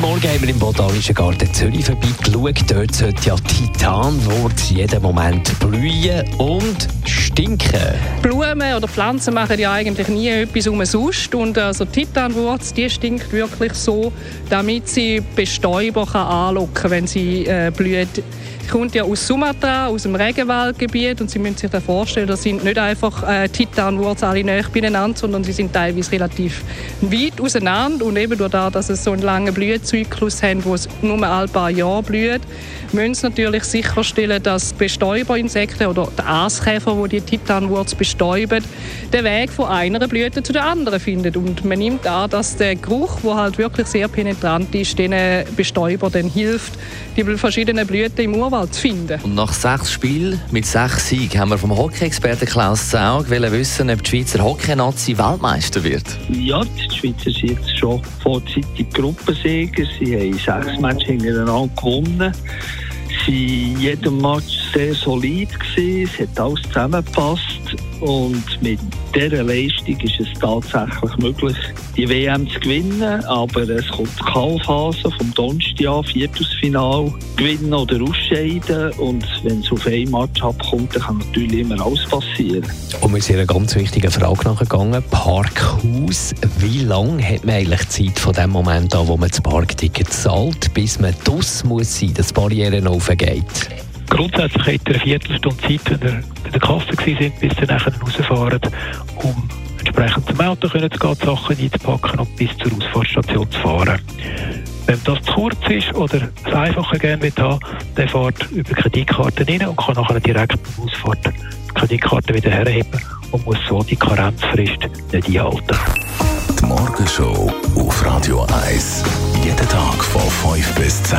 Heute Morgen haben wir im Botanischen Garten Zürich vorbeigeschaut. Dort sollte ja Titanwurz jeden Moment blühen und stinken. Blumen oder Pflanzen machen ja eigentlich nie etwas umsonst. Und also Titanwurz die stinkt wirklich so, damit sie Bestäuber anlocken kann, wenn sie äh, blüht. Sie kommt ja aus Sumatra, aus dem Regenwaldgebiet und Sie müssen sich da vorstellen, das sind nicht einfach äh, Titanwurz alle nahe beieinander, sondern sie sind teilweise relativ weit auseinander und eben durch das, dass es so einen langen Blühzyklus haben, wo es nur ein paar Jahre blüht, müssen sie natürlich sicherstellen, dass Bestäuberinsekten oder der Aaskäfer, wo die Titanwurz bestäuben, den Weg von einer Blüte zu der anderen findet. Und man nimmt an, dass der Geruch, der halt wirklich sehr penetrant ist, den Bestäuber dann hilft, die verschiedenen Blüten im Urwald zu finden. Und nach sechs Spielen mit sechs Siegen haben wir vom Hockey-Experten Klaus Zaug wissen, ob die Schweizer Hockey-Nazi Weltmeister wird. Ja, die Schweizer sind jetzt schon vorzeitig Gruppensieger. Sie haben sechs Matches hintereinander gewonnen. Sie jedem Match sehr solid. Gewesen. Es hat alles zusammengepasst. Und mit dieser Leistung ist es tatsächlich möglich, die WM zu gewinnen. Aber es kommt die Kalphase vom Donnerstag, Viertelfinal, gewinnen oder ausscheiden. Und wenn es auf ein Match abkommt, dann kann natürlich immer alles passieren. Und wir sind einer ganz wichtigen Frage nachgegangen. Parkhaus. Wie lange hat man eigentlich Zeit von dem Moment an, wo man das Parkticket zahlt, bis man das muss sein, dass die Barriere aufgeht? Grundsätzlich hat er eine Viertelstunde Zeit, wenn er bei der Kasse sind, bis sie nachher rausfahren, um entsprechend zum Auto zu gehen, die Sachen einzupacken und bis zur Ausfahrtstation zu fahren. Wenn das zu kurz ist oder es einfacher gerne haben, dann fährt über Kreditkarte rein und kann nachher direkt beim Ausfahrt die Kreditkarte wieder herheben und muss so die Karenzfrist nicht einhalten. Die Morgenshow auf Radio 1. Jeden Tag von 5 bis 10.